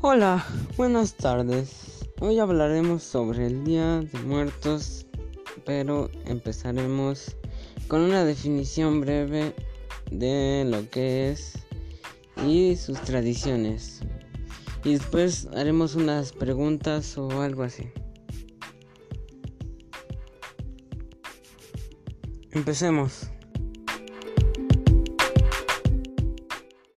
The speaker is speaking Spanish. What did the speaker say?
Hola, buenas tardes. Hoy hablaremos sobre el Día de Muertos, pero empezaremos con una definición breve de lo que es y sus tradiciones. Y después haremos unas preguntas o algo así. Empecemos.